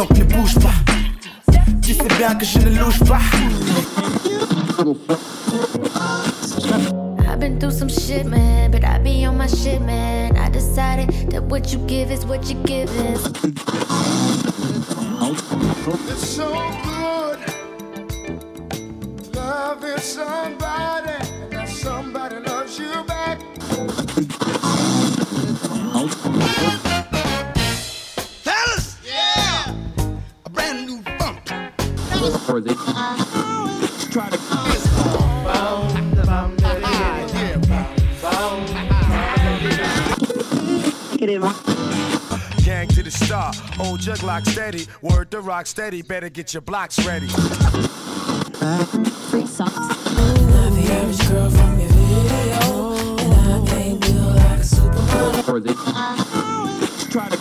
donc ne bouge pas. Tu sais bien que je ne louche pas. I've been through some shit, man, but I be on my shit, man. I decided that what you give is what you give is. It's so good loving somebody, star, old jug steady, word to rock steady. Better get your blocks ready. Free socks. Not the average girl from your video, and I can't feel like a supermodel. try to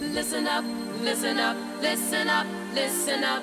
Listen up, listen up, listen up, listen up,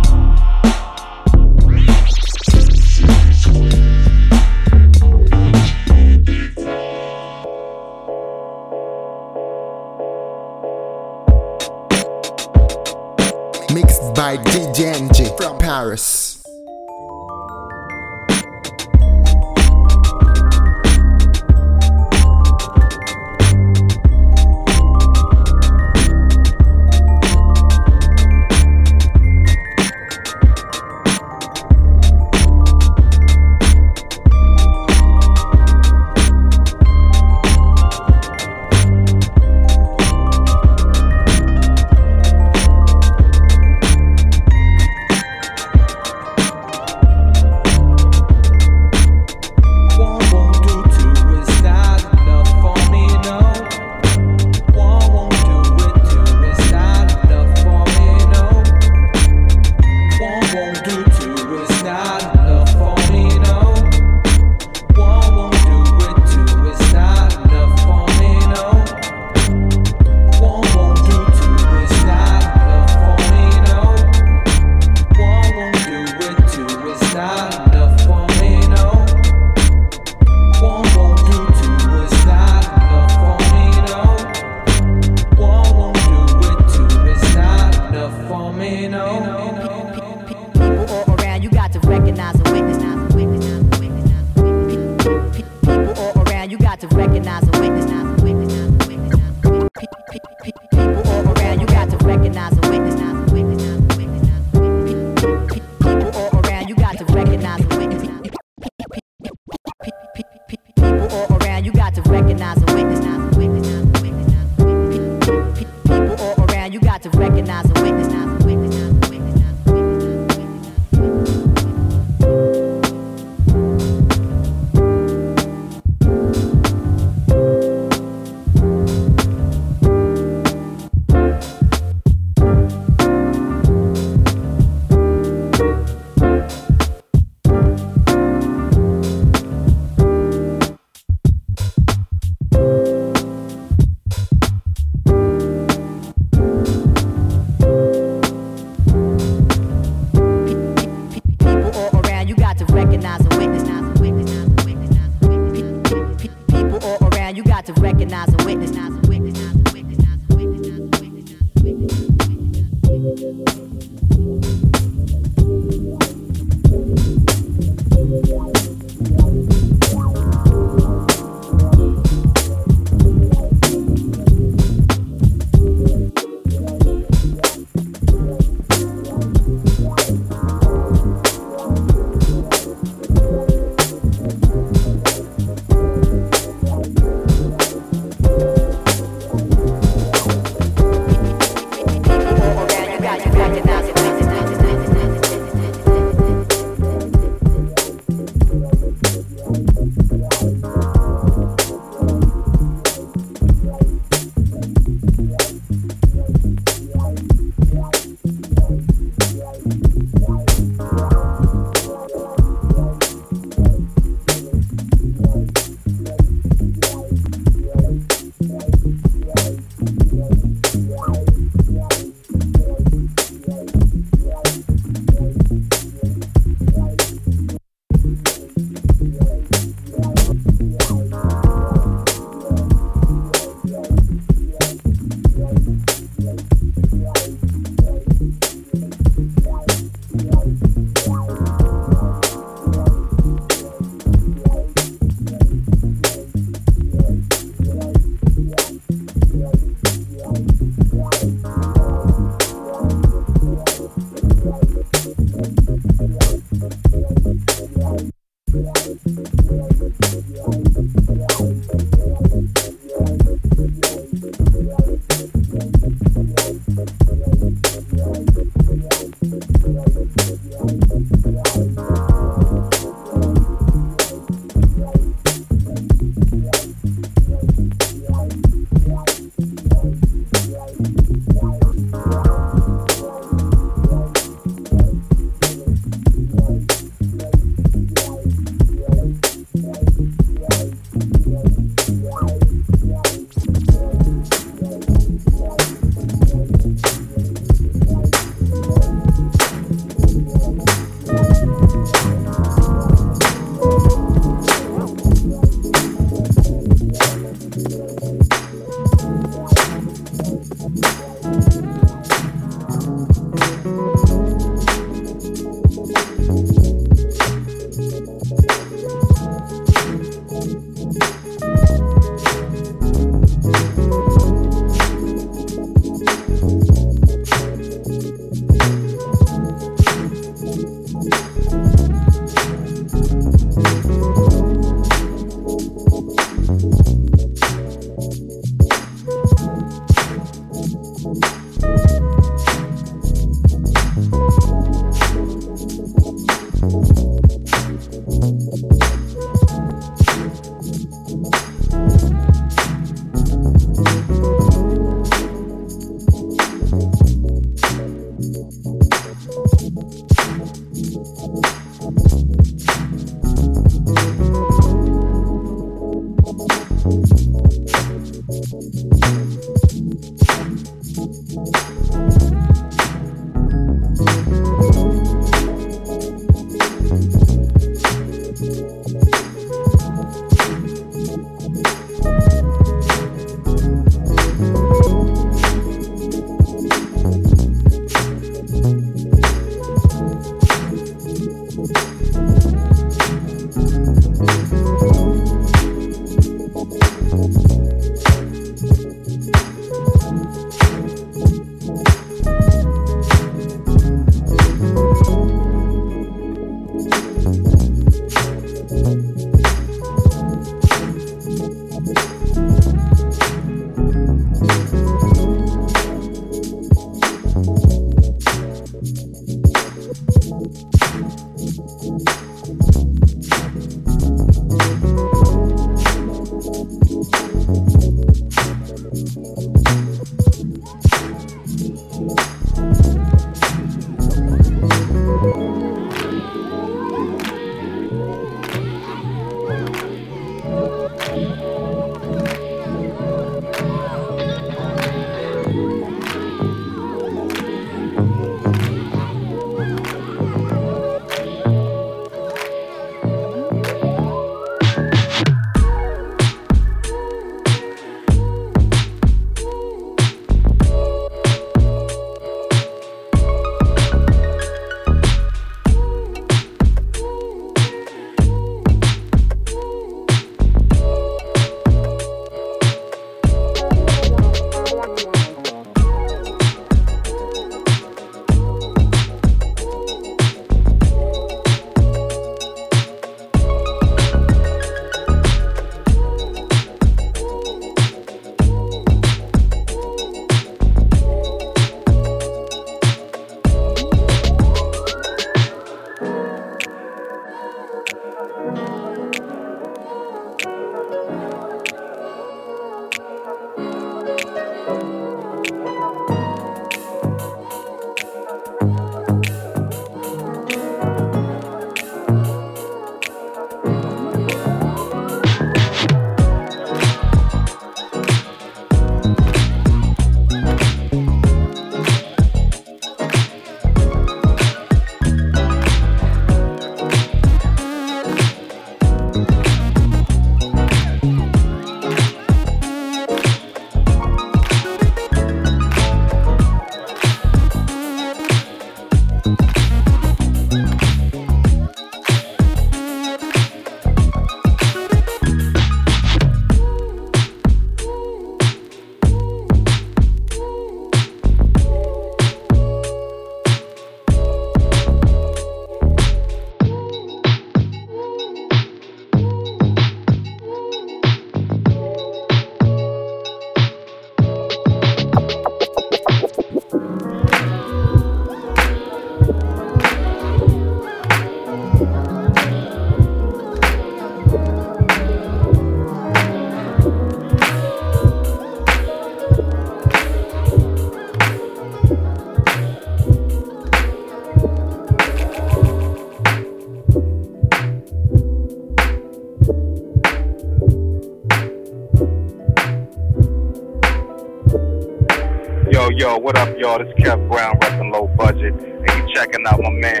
Y'all? This is Kev Brown, repping low budget. And you checking out my man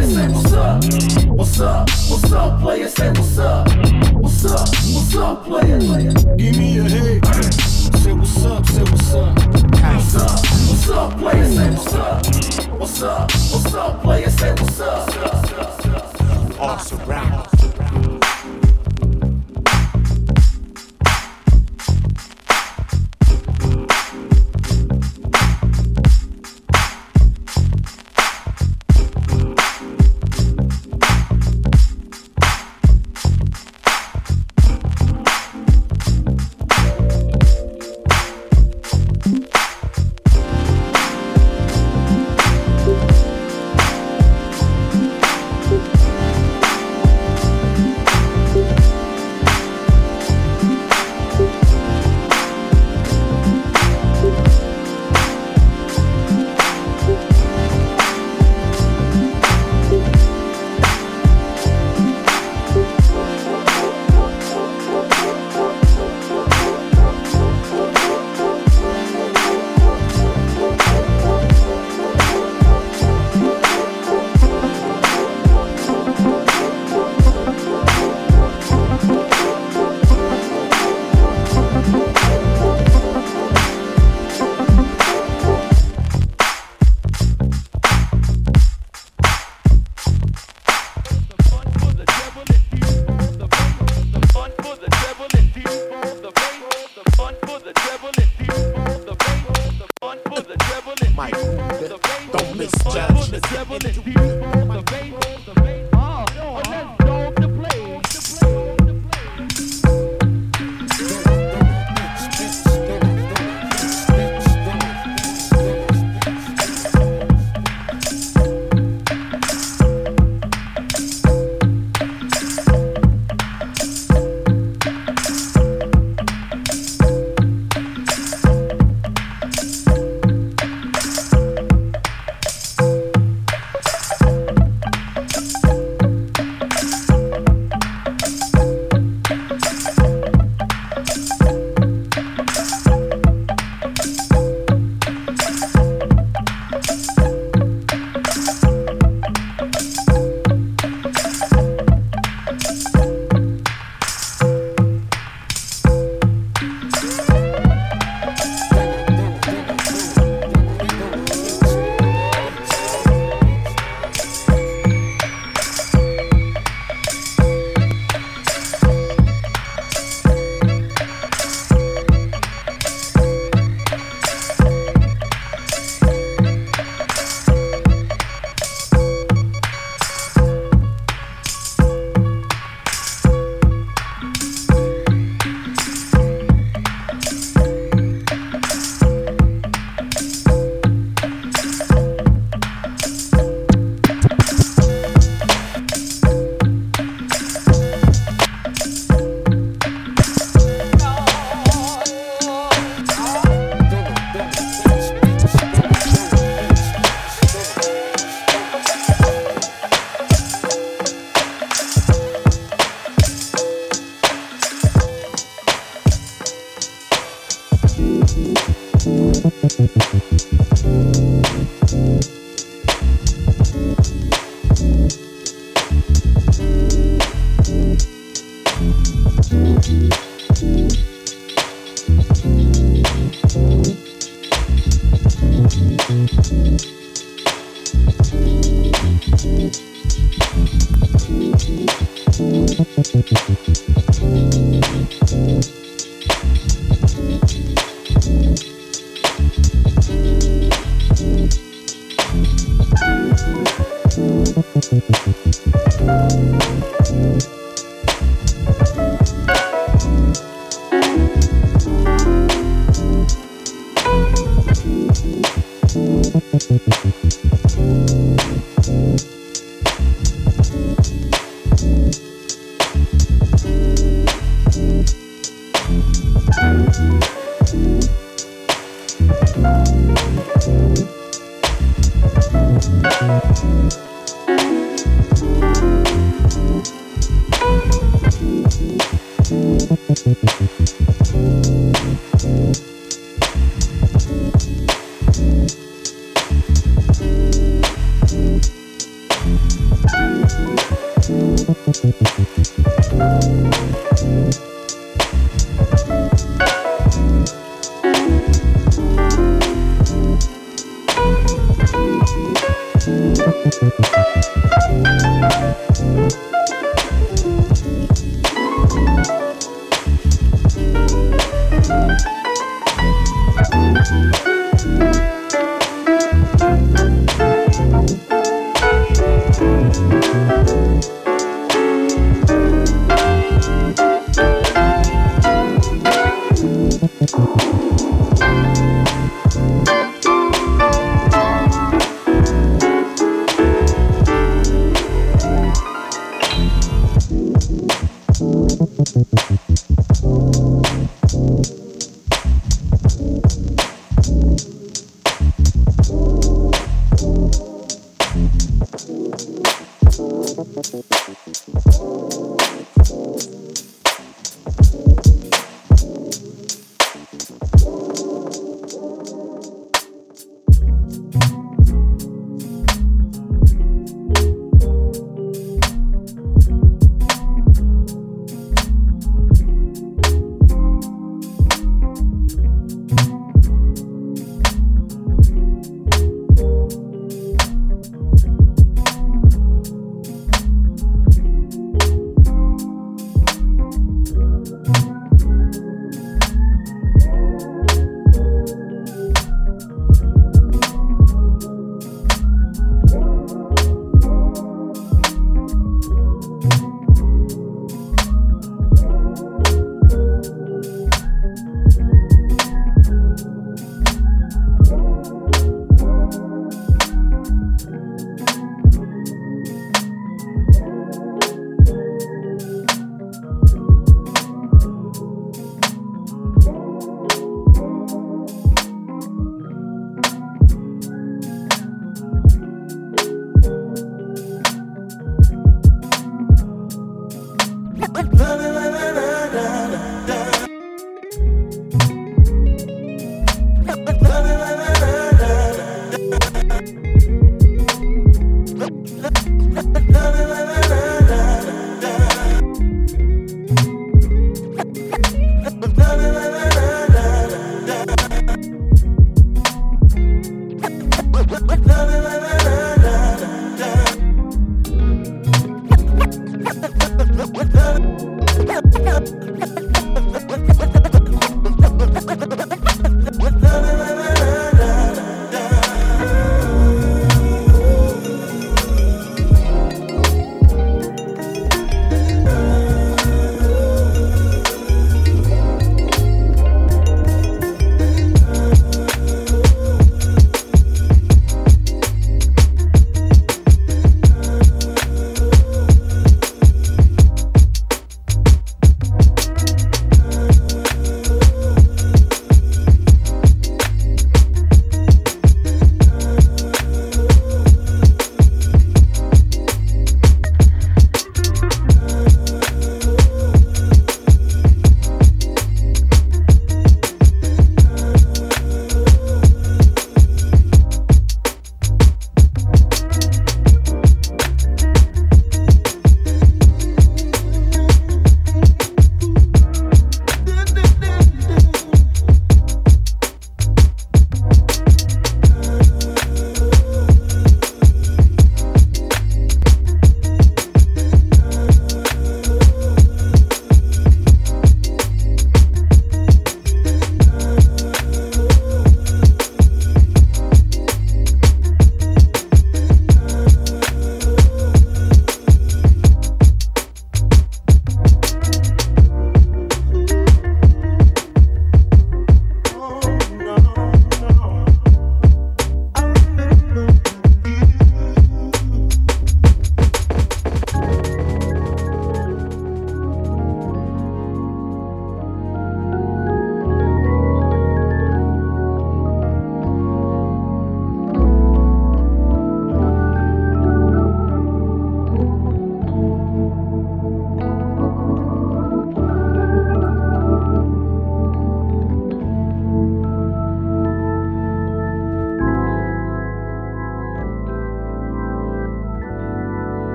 player? Say what's up. What's up? What's up, player? Say what's up. What's up? What's up, player? Give me a hey. Say what's up, say what's up. What's up? What's up, player? Say what's up. What's up? What's up, player? Say what's up. All surround.